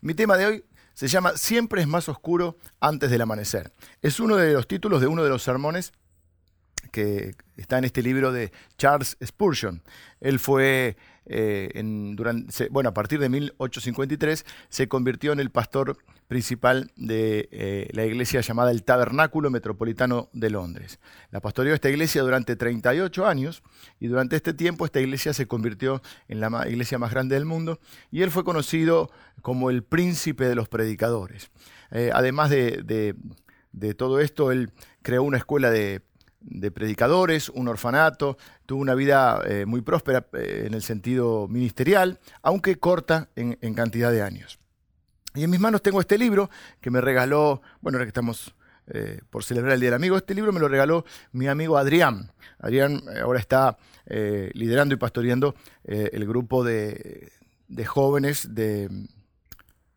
Mi tema de hoy se llama Siempre es más oscuro antes del amanecer. Es uno de los títulos de uno de los sermones que está en este libro de Charles Spurgeon. Él fue, eh, durante, bueno, a partir de 1853, se convirtió en el pastor principal de eh, la iglesia llamada el Tabernáculo Metropolitano de Londres. La pastoreó esta iglesia durante 38 años y durante este tiempo esta iglesia se convirtió en la iglesia más grande del mundo y él fue conocido como el príncipe de los predicadores. Eh, además de, de todo esto, él creó una escuela de de predicadores, un orfanato, tuvo una vida eh, muy próspera eh, en el sentido ministerial, aunque corta en, cantidad de años. Y en mis manos tengo este libro que me regaló, bueno, ahora que estamos eh, por celebrar el Día del Amigo, este libro me lo regaló mi amigo Adrián. Adrián ahora está liderando y pastoreando el grupo de, jóvenes de,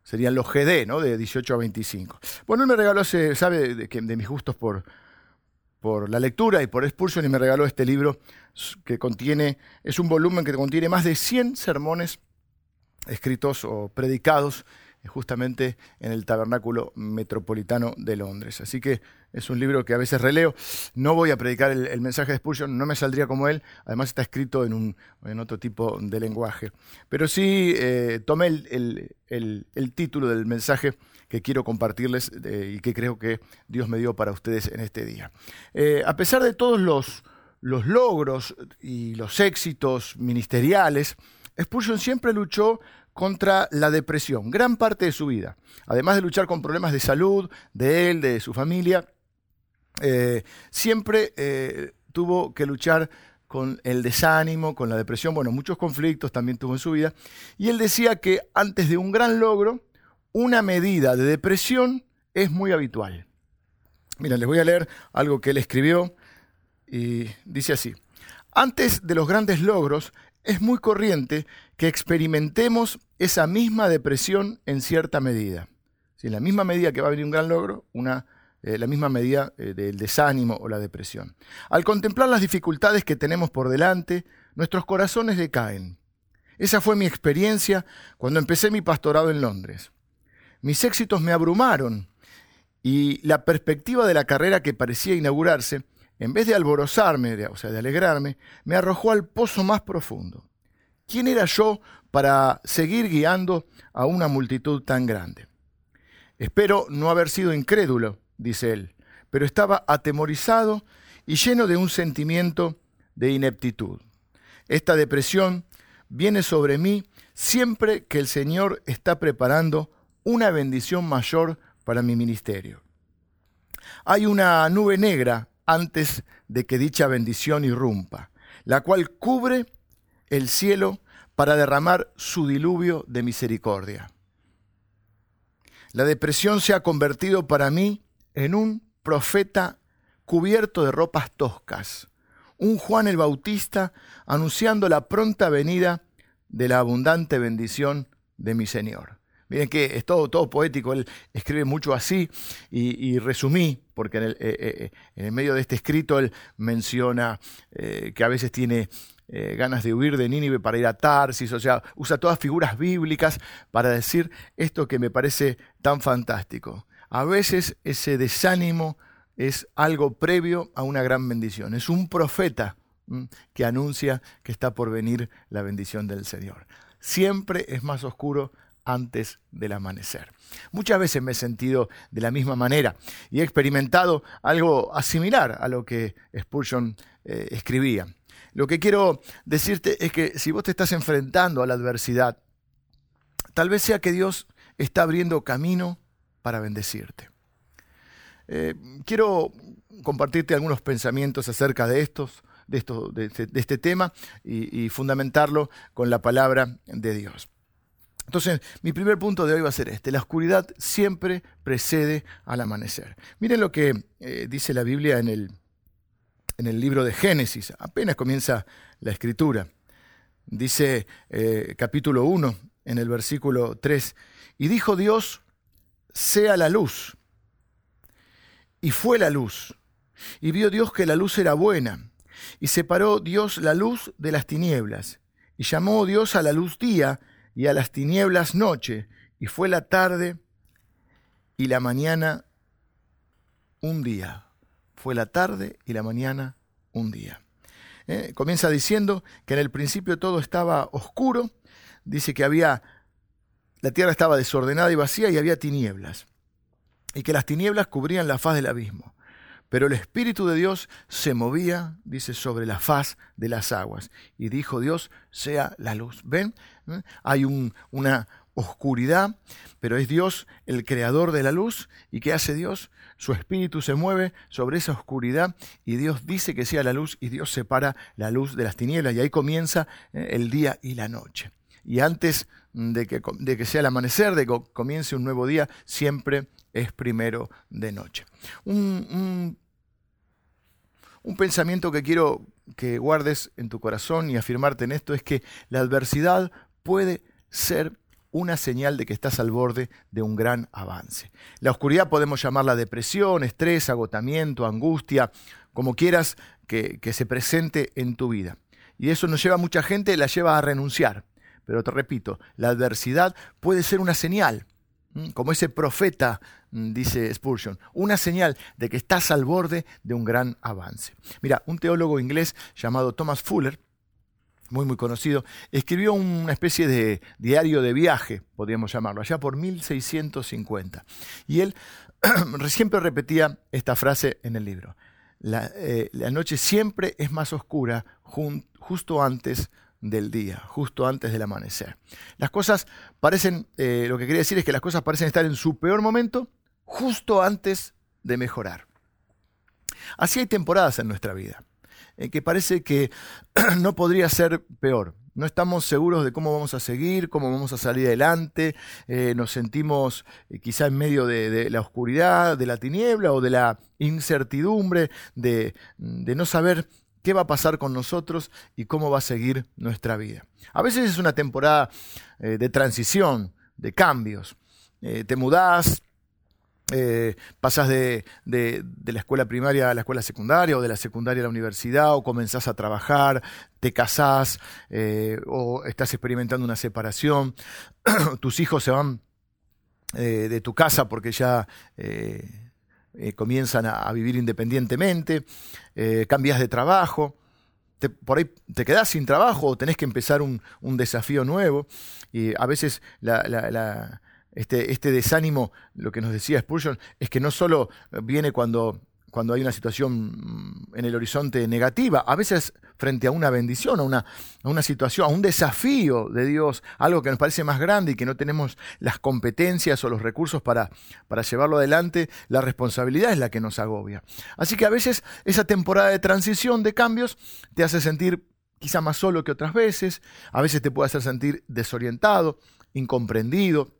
serían los GD, ¿no? De 18 a 25. Bueno, él me regaló, sabe de, de mis gustos por, por la lectura y por Expulsion y me regaló este libro que contiene, es un volumen que contiene más de 100 sermones escritos o predicados justamente en el Tabernáculo Metropolitano de Londres. Así que es un libro que a veces releo. No voy a predicar el, mensaje de Spurgeon, no me saldría como él. Además está escrito en, un, en otro tipo de lenguaje. Pero sí eh, tomé el, el, título del mensaje que quiero compartirles y que creo que Dios me dio para ustedes en este día. Eh, a pesar de todos los, los logros y los éxitos ministeriales, Spurgeon siempre luchó contra la depresión, gran parte de su vida. Además de luchar con problemas de salud, de él, de su familia, eh, siempre eh, tuvo que luchar con el desánimo, con la depresión, bueno, muchos conflictos también tuvo en su vida. Y él decía que antes de un gran logro, una medida de depresión es muy habitual. Mira, les voy a leer algo que él escribió y dice así. Antes de los grandes logros, es muy corriente que experimentemos esa misma depresión en cierta medida. Si en la misma medida que va a venir un gran logro, una, eh, la misma medida eh, del desánimo o la depresión. Al contemplar las dificultades que tenemos por delante, nuestros corazones decaen. Esa fue mi experiencia cuando empecé mi pastorado en Londres. Mis éxitos me abrumaron y la perspectiva de la carrera que parecía inaugurarse, en vez de alborozarme, o sea, de alegrarme, me arrojó al pozo más profundo. ¿Quién era yo para seguir guiando a una multitud tan grande? Espero no haber sido incrédulo, dice él, pero estaba atemorizado y lleno de un sentimiento de ineptitud. Esta depresión viene sobre mí siempre que el Señor está preparando una bendición mayor para mi ministerio. Hay una nube negra antes de que dicha bendición irrumpa, la cual cubre el cielo para derramar su diluvio de misericordia. La depresión se ha convertido para mí en un profeta cubierto de ropas toscas, un Juan el Bautista anunciando la pronta venida de la abundante bendición de mi Señor. Miren que es todo, todo poético, él escribe mucho así y, resumí, porque en el, eh, eh, eh, en el, medio de este escrito él menciona que a veces tiene ganas de huir de Nínive para ir a Tarsis, o sea, usa todas figuras bíblicas para decir esto que me parece tan fantástico. A veces ese desánimo es algo previo a una gran bendición, es un profeta que anuncia que está por venir la bendición del Señor. Siempre es más oscuro antes del amanecer. Muchas veces me he sentido de la misma manera y he experimentado algo similar a lo que Spurgeon eh, escribía. Lo que quiero decirte es que si vos te estás enfrentando a la adversidad, tal vez sea que Dios está abriendo camino para bendecirte. Eh, quiero compartirte algunos pensamientos acerca de estos, de, esto, de, este, este tema y fundamentarlo con la palabra de Dios. Entonces, mi primer punto de hoy va a ser este. La oscuridad siempre precede al amanecer. Miren lo que eh, dice la Biblia en el, en el libro de Génesis. Apenas comienza la escritura. Dice eh, capítulo 1, en el versículo 3. Y dijo Dios, sea la luz. Y fue la luz. Y vio Dios que la luz era buena. Y separó Dios la luz de las tinieblas. Y llamó Dios a la luz día y a las tinieblas noche, y fue la tarde y la mañana un día. Fue la tarde y la mañana un día. Eh, comienza diciendo que en el principio todo estaba oscuro, dice que había, la tierra estaba desordenada y vacía y había tinieblas, y que las tinieblas cubrían la faz del abismo. Pero el Espíritu de Dios se movía, dice, sobre la faz de las aguas. Y dijo Dios, sea la luz. ¿Ven? ¿Eh? Hay una oscuridad, pero es Dios el creador de la luz. ¿Y qué hace Dios? Su Espíritu se mueve sobre esa oscuridad y Dios dice que sea la luz y Dios separa la luz de las tinieblas. Y ahí comienza ¿eh? el día y la noche. Y antes de que, de que sea el amanecer, de que comience un nuevo día, siempre es primero de noche. un, un pensamiento que quiero que guardes en tu corazón y afirmarte en esto es que la adversidad puede ser una señal de que estás al borde de un gran avance. La oscuridad podemos llamarla depresión, estrés, agotamiento, angustia, como quieras que, se presente en tu vida. Y eso nos lleva a mucha gente, la lleva a renunciar. Pero te repito, la adversidad puede ser una señal como ese profeta, dice Spurgeon, una señal de que estás al borde de un gran avance. Mira, un teólogo inglés llamado Thomas Fuller, muy muy conocido, escribió una especie de diario de viaje, podríamos llamarlo, allá por 1650. Y él siempre repetía esta frase en el libro. La, eh, noche siempre es más oscura justo antes del día, justo antes del amanecer. Las cosas parecen, eh, lo que quería decir es que las cosas parecen estar en su peor momento justo antes de mejorar. Así hay temporadas en nuestra vida, en que parece que no podría ser peor. No estamos seguros de cómo vamos a seguir, cómo vamos a salir adelante, eh, nos sentimos eh, quizá en medio de, la oscuridad, de la tiniebla o de la incertidumbre, de, no saber qué va a pasar con nosotros y cómo va a seguir nuestra vida. A veces es una temporada eh, de transición, de cambios. Eh, te mudás, eh, pasas de, la escuela primaria a la escuela secundaria o de la secundaria a la universidad o comenzás a trabajar, te casás o estás experimentando una separación, tus hijos se van de tu casa porque ya eh, comienzan a, vivir independientemente, eh, cambias de trabajo, por ahí te quedas sin trabajo o tenés que empezar un, desafío nuevo. Y a veces este, este desánimo, lo que nos decía Spurgeon, es que no solo viene cuando cuando hay una situación mm, en el horizonte negativa, a veces frente a una bendición, a una, una, situación, a un desafío de Dios, algo que nos parece más grande y que no tenemos las competencias o los recursos para, para llevarlo adelante, la responsabilidad es la que nos agobia. Así que a veces esa temporada de transición, de cambios, te hace sentir quizá más solo que otras veces, a veces te puede hacer sentir desorientado, incomprendido,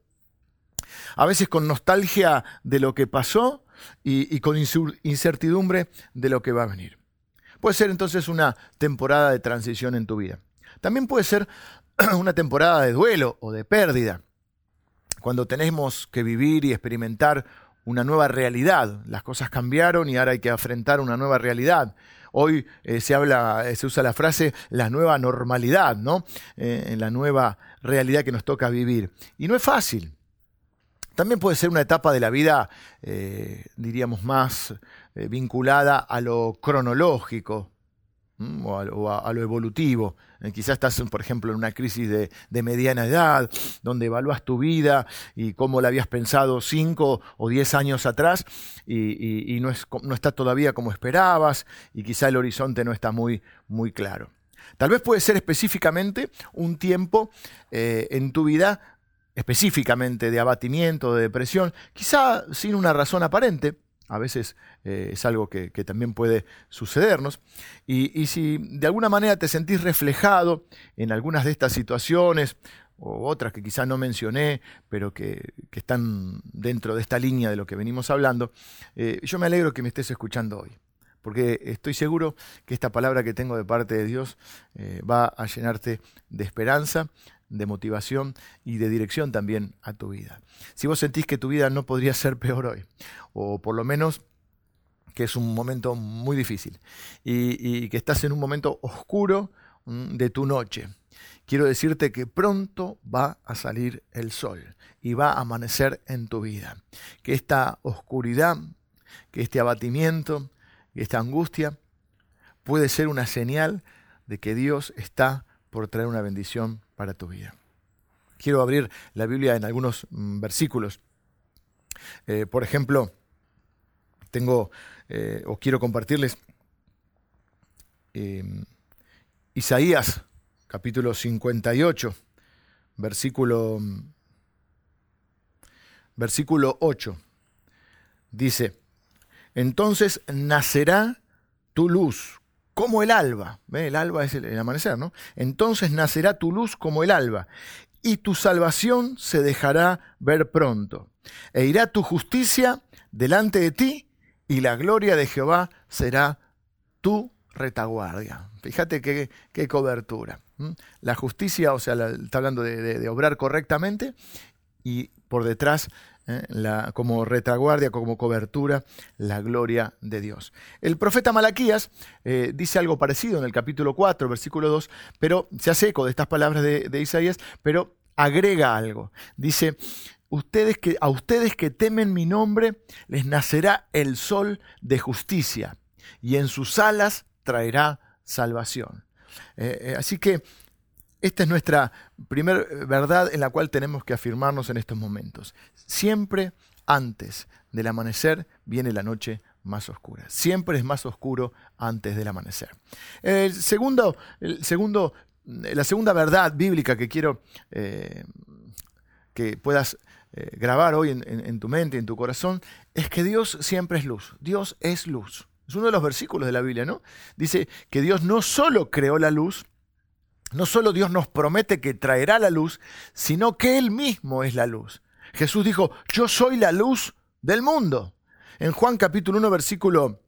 a veces con nostalgia de lo que pasó y, con incertidumbre de lo que va a venir. Puede ser entonces una temporada de transición en tu vida. También puede ser una temporada de duelo o de pérdida, cuando tenemos que vivir y experimentar una nueva realidad. Las cosas cambiaron y ahora hay que enfrentar una nueva realidad. Hoy eh, se habla, eh, se usa la frase la nueva normalidad, ¿no? Eh, la nueva realidad que nos toca vivir. Y no es fácil. También puede ser una etapa de la vida, eh, diríamos, más eh, vinculada a lo cronológico o, a, lo evolutivo. Eh, quizás estás, por ejemplo, en una crisis de, mediana edad, donde evalúas tu vida y cómo la habías pensado cinco o diez años atrás y, no, es, no, está todavía como esperabas y quizá el horizonte no está muy, muy claro. Tal vez puede ser específicamente un tiempo en tu vida específicamente de abatimiento, de depresión, quizá sin una razón aparente, a veces eh, es algo que, también puede sucedernos, y, si de alguna manera te sentís reflejado en algunas de estas situaciones, o otras que quizá no mencioné, pero que, están dentro de esta línea de lo que venimos hablando, eh, yo me alegro que me estés escuchando hoy. Porque estoy seguro que esta palabra que tengo de parte de Dios eh, va a llenarte de esperanza, de motivación y de dirección también a tu vida. Si vos sentís que tu vida no podría ser peor hoy, o por lo menos que es un momento muy difícil y, que estás en un momento oscuro mm, de tu noche, quiero decirte que pronto va a salir el sol y va a amanecer en tu vida. Que esta oscuridad, que este abatimiento, que esta angustia puede ser una señal de que Dios está por traer una bendición para tu vida. Quiero abrir la Biblia en algunos mm, versículos. Eh, por ejemplo, tengo eh, o quiero compartirles em, Isaías capítulo 58, versículo, versículo 8. Dice, entonces nacerá tu luz como el alba. El alba es el, amanecer, ¿no? Entonces nacerá tu luz como el alba, y tu salvación se dejará ver pronto. E irá tu justicia delante de ti, y la gloria de Jehová será tu retaguardia. Fíjate qué, qué cobertura. La justicia, o sea, está hablando de, obrar correctamente y por detrás, ¿eh? la, como retaguardia, como cobertura, la gloria de Dios. El profeta Malaquías eh, dice algo parecido en el capítulo 4, versículo 2, pero se hace eco de estas palabras de, Isaías, pero agrega algo. Dice, ustedes que, a ustedes que temen mi nombre, les nacerá el sol de justicia, y en sus alas traerá salvación. Eh, así que esta es nuestra primera verdad en la cual tenemos que afirmarnos en estos momentos. Siempre antes del amanecer viene la noche más oscura. Siempre es más oscuro antes del amanecer. El segundo, la segunda verdad bíblica que quiero eh, que puedas grabar hoy en, en tu mente, en tu corazón, es que Dios siempre es luz. Dios es luz. Es uno de los versículos de la Biblia, ¿no? Dice que Dios no solo creó la luz, no solo Dios nos promete que traerá la luz, sino que Él mismo es la luz. Jesús dijo, yo soy la luz del mundo. En Juan capítulo 1, versículo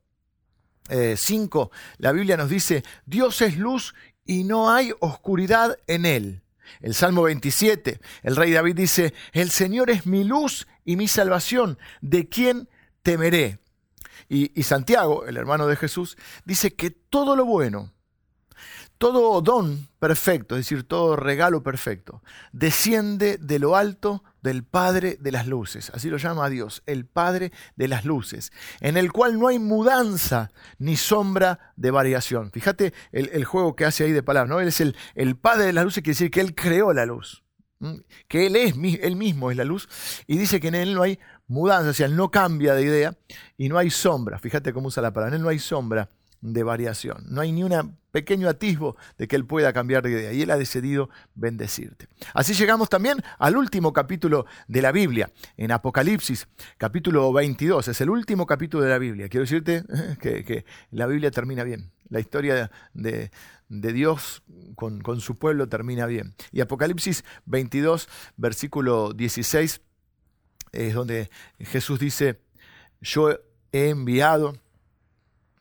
5, eh, la Biblia nos dice, Dios es luz y no hay oscuridad en Él. El Salmo 27, el rey David dice, el Señor es mi luz y mi salvación, ¿de quién temeré? Y, Santiago, el hermano de Jesús, dice que todo lo bueno, todo don perfecto, es decir, todo regalo perfecto, desciende de lo alto del Padre de las Luces. Así lo llama Dios, el Padre de las Luces, en el cual no hay mudanza ni sombra de variación. Fíjate el, juego que hace ahí de palabras, ¿no? Él es el, Padre de las Luces, quiere decir que Él creó la luz que Él es, Él mismo es la luz, y dice que en Él no hay mudanza, o sea, Él no cambia de idea y no hay sombra, fíjate cómo usa la palabra, en Él no hay sombra de variación, no hay ni un pequeño atisbo de que Él pueda cambiar de idea, y Él ha decidido bendecirte. Así llegamos también al último capítulo de la Biblia, en Apocalipsis, capítulo 22, es el último capítulo de la Biblia. Quiero decirte que, la Biblia termina bien, la historia de, de Dios con, con, su pueblo termina bien. Y Apocalipsis 22, versículo 16, es donde Jesús dice, yo he enviado,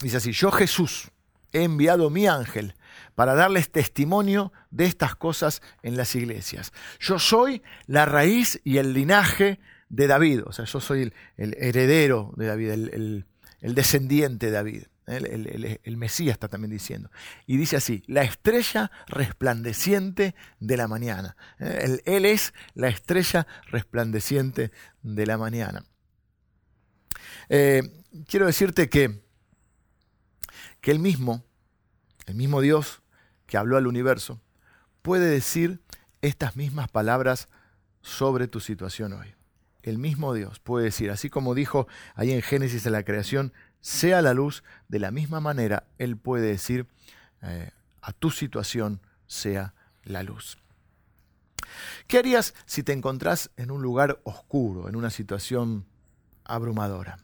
dice así, yo Jesús he enviado mi ángel para darles testimonio de estas cosas en las iglesias. Yo soy la raíz y el linaje de David, o sea, yo soy el, heredero de David, el, descendiente de David. El, Mesías está también diciendo. Y dice así, la estrella resplandeciente de la mañana. Él, es la estrella resplandeciente de la mañana. Eh, quiero decirte que, que el mismo, el mismo Dios que habló al universo, puede decir estas mismas palabras sobre tu situación hoy. El mismo Dios puede decir, así como dijo ahí en Génesis de la creación, sea la luz, de la misma manera Él puede decir eh, a tu situación, sea la luz. ¿Qué harías si te encontrás en un lugar oscuro, en una situación abrumadora?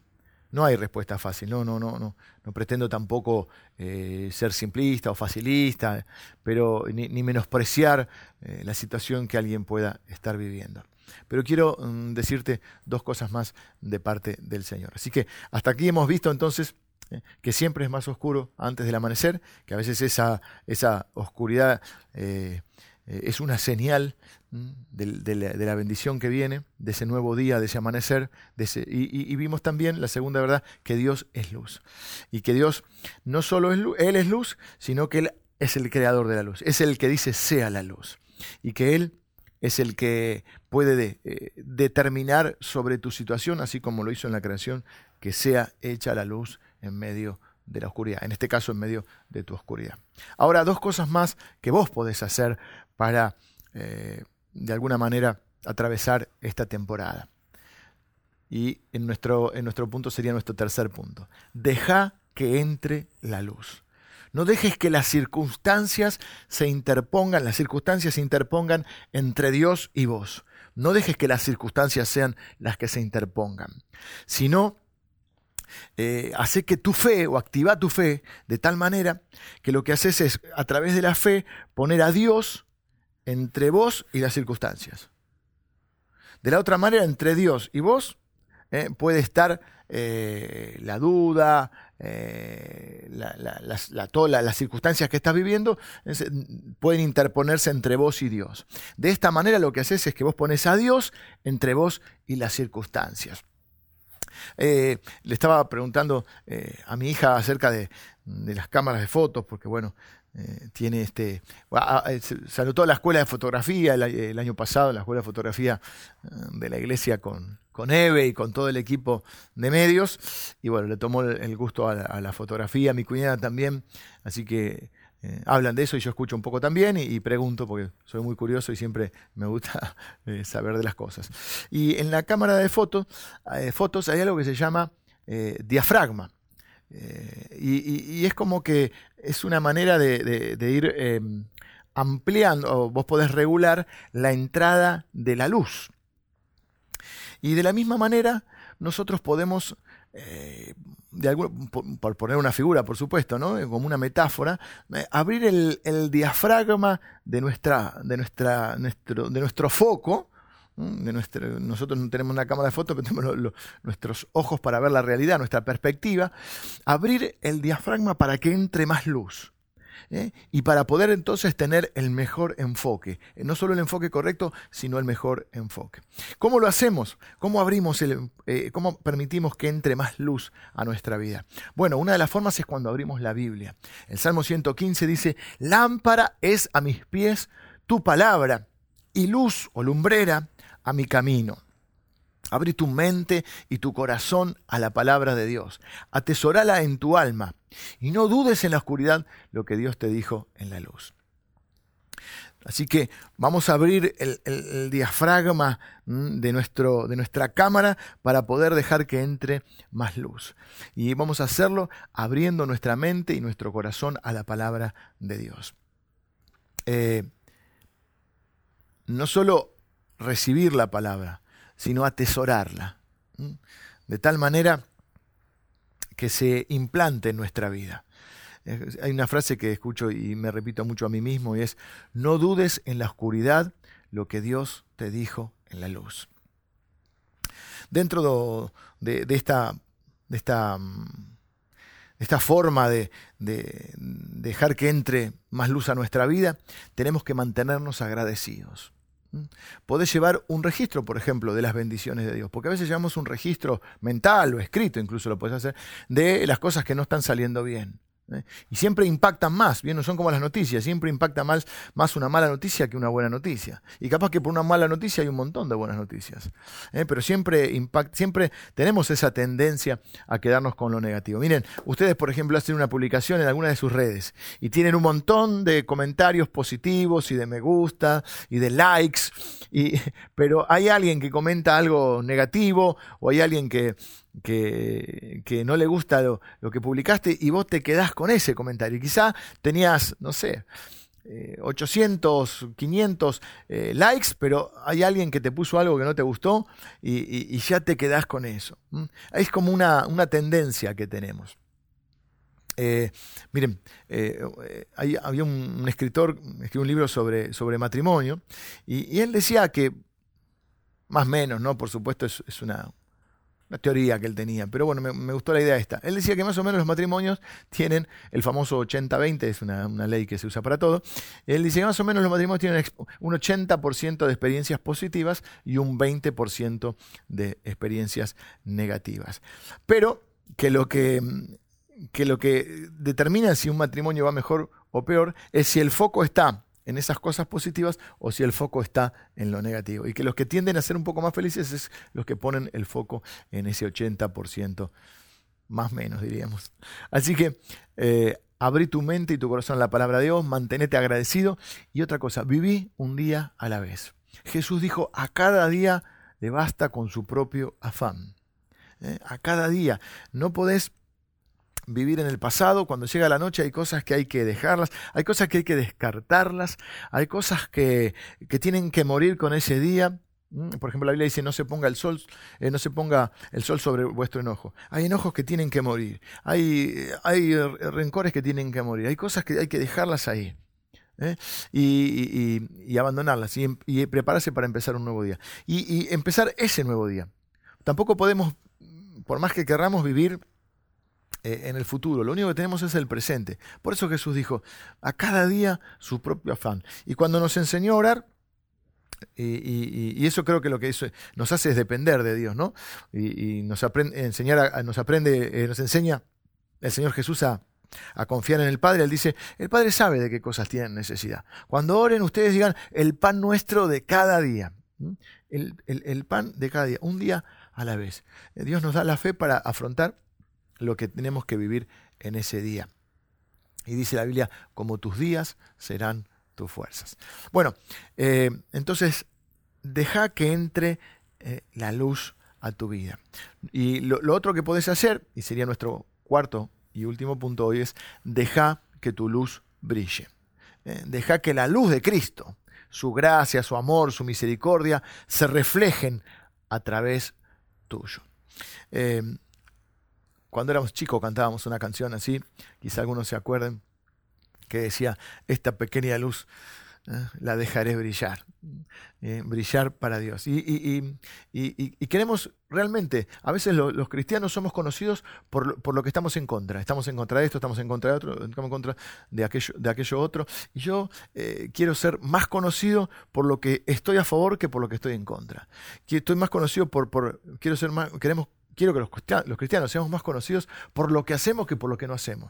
No hay respuesta fácil, no, no, no, no. No pretendo tampoco eh, ser simplista o facilista, pero ni, menospreciar eh, la situación que alguien pueda estar viviendo. Pero quiero mm, decirte dos cosas más de parte del Señor. Así que hasta aquí hemos visto entonces eh, que siempre es más oscuro antes del amanecer, que a veces esa, esa oscuridad es una señal de, la, bendición que viene, de ese nuevo día, de ese amanecer. Y, vimos también la segunda verdad, que Dios es luz. Y que Dios no solo es luz, Él es luz, sino que Él es el creador de la luz, es el que dice sea la luz. y que Él es el que puede eh, determinar sobre tu situación, así como lo hizo en la creación, que sea hecha la luz en medio de la oscuridad, en este caso en medio de tu oscuridad. Ahora, dos cosas más que vos podés hacer para, eh, de alguna manera, atravesar esta temporada. Y en nuestro, en nuestro punto sería nuestro tercer punto. Deja que entre la luz. No dejes que las circunstancias se interpongan, las circunstancias se interpongan entre Dios y vos. No dejes que las circunstancias sean las que se interpongan, sino eh, hace que tu fe o activa tu fe de tal manera que lo que haces es a través de la fe poner a Dios entre vos y las circunstancias. De la otra manera, entre Dios y vos eh, puede estar eh, la duda, eh, las, las circunstancias que estás viviendo pueden interponerse entre vos y Dios. De esta manera lo que haces es que vos pones a Dios entre vos y las circunstancias. le estaba preguntando a mi hija acerca de, las cámaras de fotos, porque bueno, eh, tiene este. Se anotó la escuela de fotografía el, año pasado, la escuela de fotografía eh, de la iglesia con, con Eve y con todo el equipo de medios. Y bueno, le tomó el, gusto a la, fotografía, mi cuñada también. Así que eh, hablan de eso y yo escucho un poco también y, pregunto porque soy muy curioso y siempre me gusta saber de las cosas. Y en la cámara de fotos hay algo que se llama diafragma. Eh, y, es como que es una manera de, ir em, ampliando, vos podés regular la entrada de la luz. Y de la misma manera, nosotros podemos, eh, por, poner una figura, por supuesto, ¿no? como una metáfora, eh, abrir el, diafragma de, nuestra, de, nuestra, de nuestro foco nosotros no tenemos una cámara de fotos, pero tenemos nuestros ojos para ver la realidad, nuestra perspectiva, abrir el diafragma para que entre más luz. ¿eh? Y para poder entonces tener el mejor enfoque, eh, no solo el enfoque correcto, sino el mejor enfoque. ¿Cómo lo hacemos? ¿Cómo abrimos el, eh, cómo permitimos que entre más luz a nuestra vida? Bueno, una de las formas es cuando abrimos la Biblia. El Salmo 115 dice, lámpara es a mis pies tu palabra y luz o lumbrera a mi camino. Abrí tu mente y tu corazón a la palabra de Dios. Atesorala en tu alma y no dudes en la oscuridad lo que Dios te dijo en la luz. Así que vamos a abrir el, diafragma mm, de, nuestro, de, nuestra cámara para poder dejar que entre más luz. Y vamos a hacerlo abriendo nuestra mente y nuestro corazón a la palabra de Dios. Eh, no solo recibir la palabra, sino atesorarla. De tal manera que se implante en nuestra vida. Hay una frase que escucho y me repito mucho a mí mismo y es, no dudes en la oscuridad lo que Dios te dijo en la luz. Dentro de, esta, de esta, esta forma de, de dejar que entre más luz a nuestra vida, tenemos que mantenernos agradecidos. ¿Mm? Podés llevar un registro, por ejemplo, de las bendiciones de Dios, porque a veces llevamos un registro mental o escrito, incluso lo puedes hacer, de las cosas que no están saliendo bien. ¿Eh? Y siempre impactan más, bien, no son como las noticias, siempre impacta más, más una mala noticia que una buena noticia. Y capaz que por una mala noticia hay un montón de buenas noticias. ¿eh? Pero siempre, impact, siempre tenemos esa tendencia a quedarnos con lo negativo. Miren, ustedes, por ejemplo, hacen una publicación en alguna de sus redes y tienen un montón de comentarios positivos y de me gusta y de likes, y, pero hay alguien que comenta algo negativo o hay alguien que que, no le gusta lo, que publicaste y vos te quedás con ese comentario. Quizá tenías, no sé, 800, eh, 500 eh, likes, pero hay alguien que te puso algo que no te gustó y, ya te quedás con eso. Es como una, tendencia que tenemos. Eh, miren, había un, escritor, escribió un libro sobre, sobre matrimonio y, él decía que, más o menos, ¿no? Por supuesto es una, una teoría que él tenía, pero bueno, me, gustó la idea esta. Él decía que más o menos los matrimonios tienen el famoso 80-20, es una, ley que se usa para todo. Él dice que más o menos los matrimonios tienen un 80% de experiencias positivas y un 20% de experiencias negativas. Pero que lo que, que lo que determina si un matrimonio va mejor o peor es si el foco está en esas cosas positivas o si el foco está en lo negativo. Y que los que tienden a ser un poco más felices es los que ponen el foco en ese 80%, más menos diríamos. Así que eh, abrí tu mente y tu corazón a la palabra de Dios, mantenete agradecido y otra cosa, viví un día a la vez. Jesús dijo, a cada día le basta con su propio afán. ¿eh? A cada día. No podés vivir en el pasado, cuando llega la noche hay cosas que hay que dejarlas, hay cosas que hay que descartarlas, hay cosas que, que tienen que morir con ese día. Mm, por ejemplo, la Biblia dice, no se ponga el sol, eh, no se ponga el sol sobre vuestro enojo. Hay enojos que tienen que morir, hay, hay rencores que tienen que morir, hay cosas que hay que dejarlas ahí. ¿eh? Y, abandonarlas y, prepararse para empezar un nuevo día. Y, empezar ese nuevo día. Tampoco podemos, por más que querramos vivir eh, en el futuro. Lo único que tenemos es el presente. Por eso Jesús dijo, a cada día su propio afán. Y cuando nos enseñó a orar, y, eso creo que lo que nos hace es depender de Dios, ¿no? Y, nos aprende, enseñar nos aprende, eh, nos enseña el Señor Jesús a, confiar en el Padre. Él dice, el Padre sabe de qué cosas tienen necesidad. Cuando oren, ustedes digan, el pan nuestro de cada día. El, el pan de cada día, un día a la vez. Dios nos da la fe para afrontar lo que tenemos que vivir en ese día. Y dice la Biblia, como tus días serán tus fuerzas. Bueno, eh, entonces, deja que entre eh, la luz a tu vida. Y lo, otro que podés hacer, y sería nuestro cuarto y último punto hoy, es deja que tu luz brille. Eh, deja que la luz de Cristo, su gracia, su amor, su misericordia, se reflejen a través tuyo. Cuando éramos chicos cantábamos una canción así, quizá algunos se acuerden, que decía, esta pequeña luz ¿eh? la dejaré brillar, ¿eh? brillar para Dios. Y, queremos realmente, a veces los cristianos somos conocidos por, por, lo que estamos en contra. Estamos en contra de esto, estamos en contra de otro, estamos en contra de aquello, de aquello otro. Y yo eh, quiero ser más conocido por lo que estoy a favor que por lo que estoy en contra. Estoy más conocido por, por quiero ser más, queremos quiero que los cristianos, seamos más conocidos por lo que hacemos que por lo que no hacemos.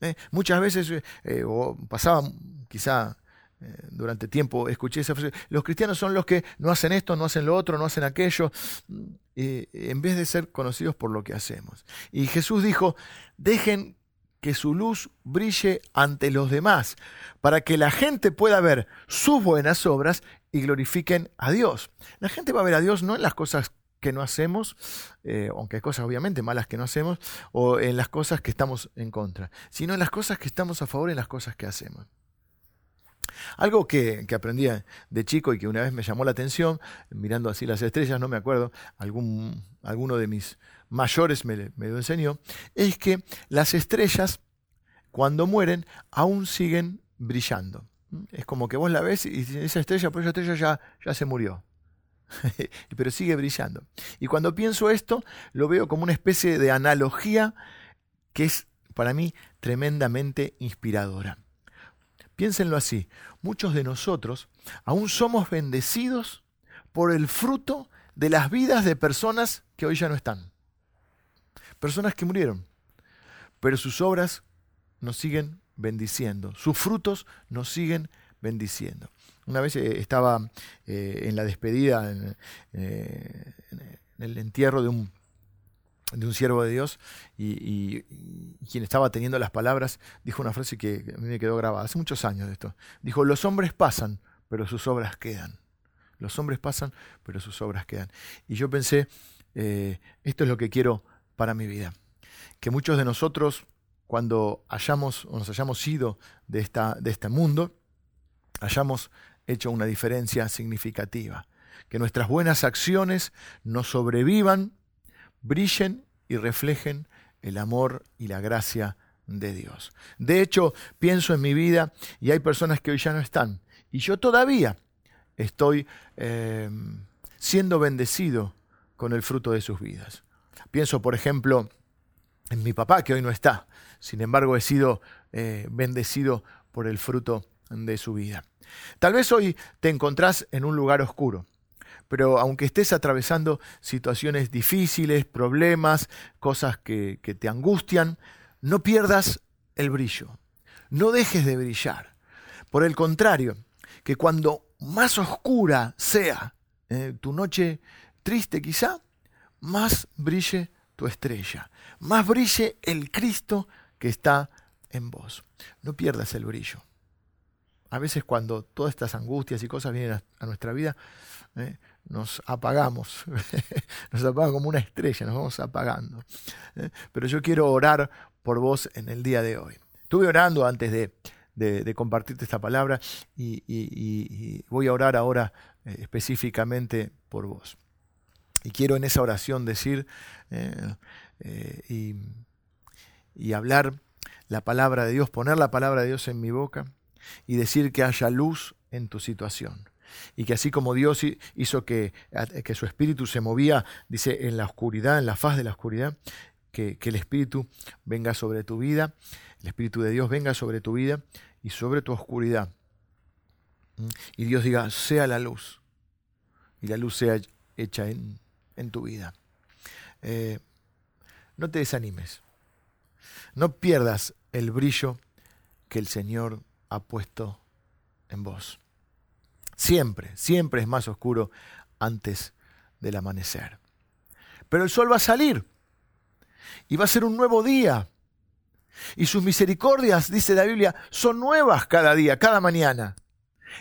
¿eh? Muchas veces, eh, o pasaba quizá eh, durante tiempo, escuché esa frase, los cristianos son los que no hacen esto, no hacen lo otro, no hacen aquello, en vez de ser conocidos por lo que hacemos. Y Jesús dijo, dejen que su luz brille ante los demás, para que la gente pueda ver sus buenas obras y glorifiquen a Dios. La gente va a ver a Dios no en las cosas que no hacemos, eh, aunque hay cosas obviamente malas que no hacemos, o en las cosas que estamos en contra, sino en las cosas que estamos a favor y en las cosas que hacemos. Algo que, que, aprendí de chico y que una vez me llamó la atención, mirando así las estrellas, no me acuerdo, algún, alguno de mis mayores me, me lo enseñó, es que las estrellas, cuando mueren, aún siguen brillando. Es como que vos la ves y esa estrella, pues esa estrella ya, ya se murió. pero sigue brillando. Y cuando pienso esto, lo veo como una especie de analogía que es para mí tremendamente inspiradora. Piénsenlo así, muchos de nosotros aún somos bendecidos por el fruto de las vidas de personas que hoy ya no están. Personas que murieron, pero sus obras nos siguen bendiciendo, sus frutos nos siguen bendiciendo. Una vez eh, estaba eh, en la despedida, eh, en, el entierro de un, de un siervo de Dios, y, quien estaba teniendo las palabras dijo una frase que a mí me quedó grabada, hace muchos años de esto. Dijo, los hombres pasan, pero sus obras quedan. Los hombres pasan, pero sus obras quedan. Y yo pensé, esto es lo que quiero para mi vida. Que muchos de nosotros, cuando hayamos o nos hayamos ido de, esta, de este mundo, hayamos hecho una diferencia significativa. Que nuestras buenas acciones nos sobrevivan, brillen y reflejen el amor y la gracia de Dios. De hecho, pienso en mi vida y hay personas que hoy ya no están. Y yo todavía estoy eh, siendo bendecido con el fruto de sus vidas. Pienso, por ejemplo, en mi papá que hoy no está. Sin embargo, he sido eh, bendecido por el fruto de su vida. Tal vez hoy te encontrás en un lugar oscuro, pero aunque estés atravesando situaciones difíciles, problemas, cosas que, te angustian, no pierdas el brillo, no dejes de brillar. Por el contrario, que cuando más oscura sea eh, tu noche triste quizá, más brille tu estrella, más brille el Cristo que está en vos. No pierdas el brillo. A veces cuando todas estas angustias y cosas vienen a, nuestra vida, eh, nos apagamos, nos apagamos como una estrella, nos vamos apagando. Eh. Pero yo quiero orar por vos en el día de hoy. Estuve orando antes de, compartirte esta palabra y, voy a orar ahora eh, específicamente por vos. Y quiero en esa oración decir y, y hablar la palabra de Dios, poner la palabra de Dios en mi boca y decir que haya luz en tu situación. Y que así como Dios hizo que, que su espíritu se movía, dice, en la oscuridad, en la faz de la oscuridad, que, que el espíritu venga sobre tu vida, el espíritu de Dios venga sobre tu vida y sobre tu oscuridad. Y Dios diga, sea la luz. Y la luz sea hecha en, en tu vida. Eh, no te desanimes. No pierdas el brillo que el Señor ha puesto en vos. Siempre, siempre es más oscuro antes del amanecer. Pero el sol va a salir y va a ser un nuevo día. Y sus misericordias, dice la Biblia, son nuevas cada día, cada mañana.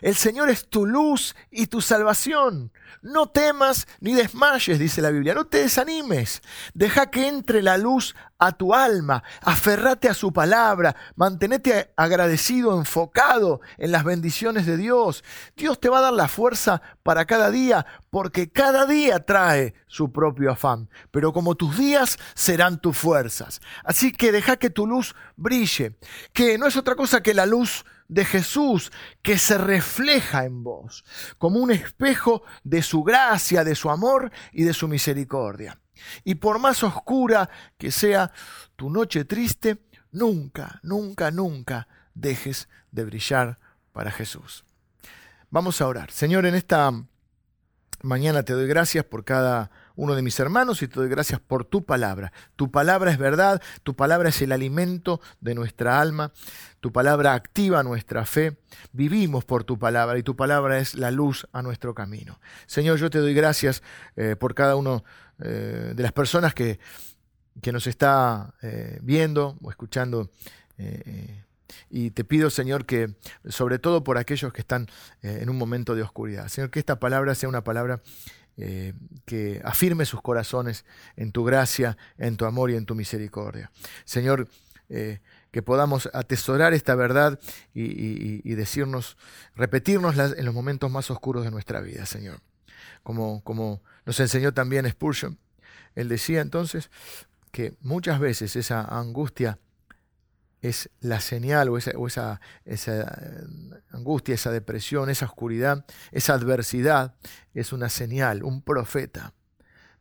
El Señor es tu luz y tu salvación. No temas ni desmayes, dice la Biblia. No te desanimes. Deja que entre la luz a tu alma. Aferrate a su palabra. Mantenete agradecido, enfocado en las bendiciones de Dios. Dios te va a dar la fuerza para cada día, porque cada día trae su propio afán. Pero como tus días serán tus fuerzas. Así que deja que tu luz brille, que no es otra cosa que la luz de Jesús que se refleja en vos, como un espejo de su gracia, de su amor y de su misericordia. Y por más oscura que sea tu noche triste, nunca, nunca, nunca dejes de brillar para Jesús. Vamos a orar. Señor, en esta mañana te doy gracias por cada uno de mis hermanos y te doy gracias por tu palabra. Tu palabra es verdad, tu palabra es el alimento de nuestra alma, tu palabra activa nuestra fe. Vivimos por tu palabra y tu palabra es la luz a nuestro camino. Señor, yo te doy gracias eh, por cada uno eh, de las personas que, que nos está eh, viendo o escuchando. y te pido, Señor, que sobre todo por aquellos que están en un momento de oscuridad, Señor, que esta palabra sea una palabra eh, que afirme sus corazones en tu gracia, en tu amor y en tu misericordia. Señor, eh, que podamos atesorar esta verdad y, decirnos, repetirnos en los momentos más oscuros de nuestra vida, Señor. Como, como nos enseñó también Spurgeon. Él decía entonces que muchas veces esa angustia es la señal o, esa, esa, eh, angustia, esa depresión, esa oscuridad, esa adversidad, es una señal, un profeta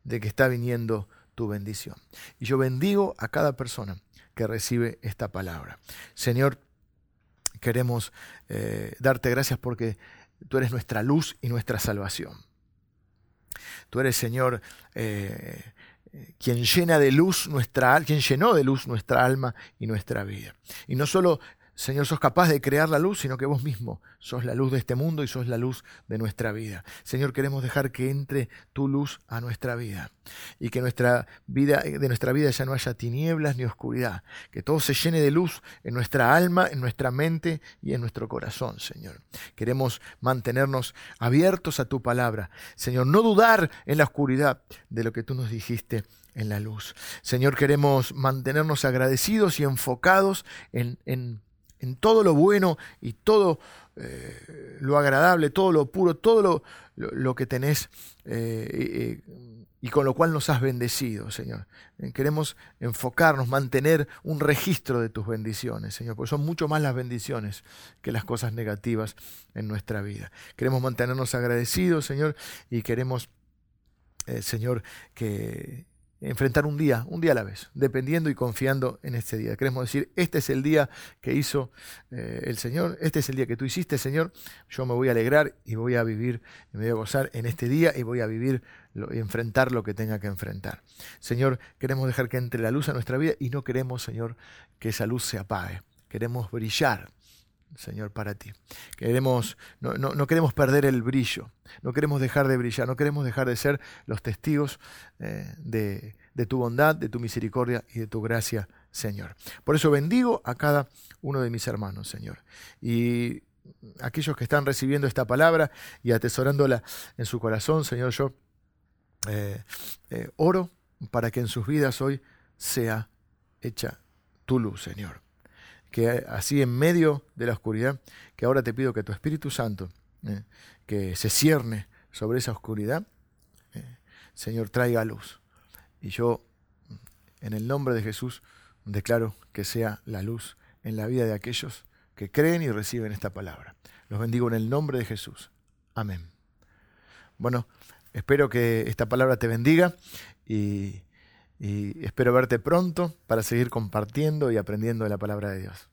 de que está viniendo tu bendición. Y yo bendigo a cada persona que recibe esta palabra. Señor, queremos eh, darte gracias porque tú eres nuestra luz y nuestra salvación. Tú eres, Señor, eh, quien llena de luz nuestra quien llenó de luz nuestra alma y nuestra vida. Y no solo Señor, sos capaz de crear la luz, sino que vos mismo sos la luz de este mundo y sos la luz de nuestra vida. Señor, queremos dejar que entre tu luz a nuestra vida y que nuestra vida, de nuestra vida ya no haya tinieblas ni oscuridad, que todo se llene de luz en nuestra alma, en nuestra mente y en nuestro corazón, Señor. Queremos mantenernos abiertos a tu palabra, Señor, no dudar en la oscuridad de lo que tú nos dijiste en la luz. Señor, queremos mantenernos agradecidos y enfocados en, en en todo lo bueno y todo eh, lo agradable, todo lo puro, todo lo, que tenés eh, y con lo cual nos has bendecido, Señor. Eh, queremos enfocarnos, mantener un registro de tus bendiciones, Señor, porque son mucho más las bendiciones que las cosas negativas en nuestra vida. Queremos mantenernos agradecidos, Señor, y queremos, Señor, que enfrentar un día, un día a la vez, dependiendo y confiando en este día. Queremos decir, este es el día que hizo eh, el Señor, este es el día que tú hiciste, Señor. Yo me voy a alegrar y voy a vivir, me voy a gozar en este día y voy a vivir y enfrentar lo que tenga que enfrentar. Señor, queremos dejar que entre la luz a nuestra vida y no queremos, Señor, que esa luz se apague. Queremos brillar Señor, para ti. Queremos, no, queremos perder el brillo, no queremos dejar de brillar, no queremos dejar de ser los testigos eh, de, de tu bondad, de tu misericordia y de tu gracia, Señor. Por eso bendigo a cada uno de mis hermanos, Señor. Y aquellos que están recibiendo esta palabra y atesorándola en su corazón, Señor, yo eh, eh, oro para que en sus vidas hoy sea hecha tu luz, Señor. Que así en medio de la oscuridad, que ahora te pido que tu Espíritu Santo, eh, que se cierne sobre esa oscuridad, Señor, traiga luz. Y yo, en el nombre de Jesús, declaro que sea la luz en la vida de aquellos que creen y reciben esta palabra. Los bendigo en el nombre de Jesús. Amén. Bueno, espero que esta palabra te bendiga y, y espero verte pronto para seguir compartiendo y aprendiendo de la palabra de Dios.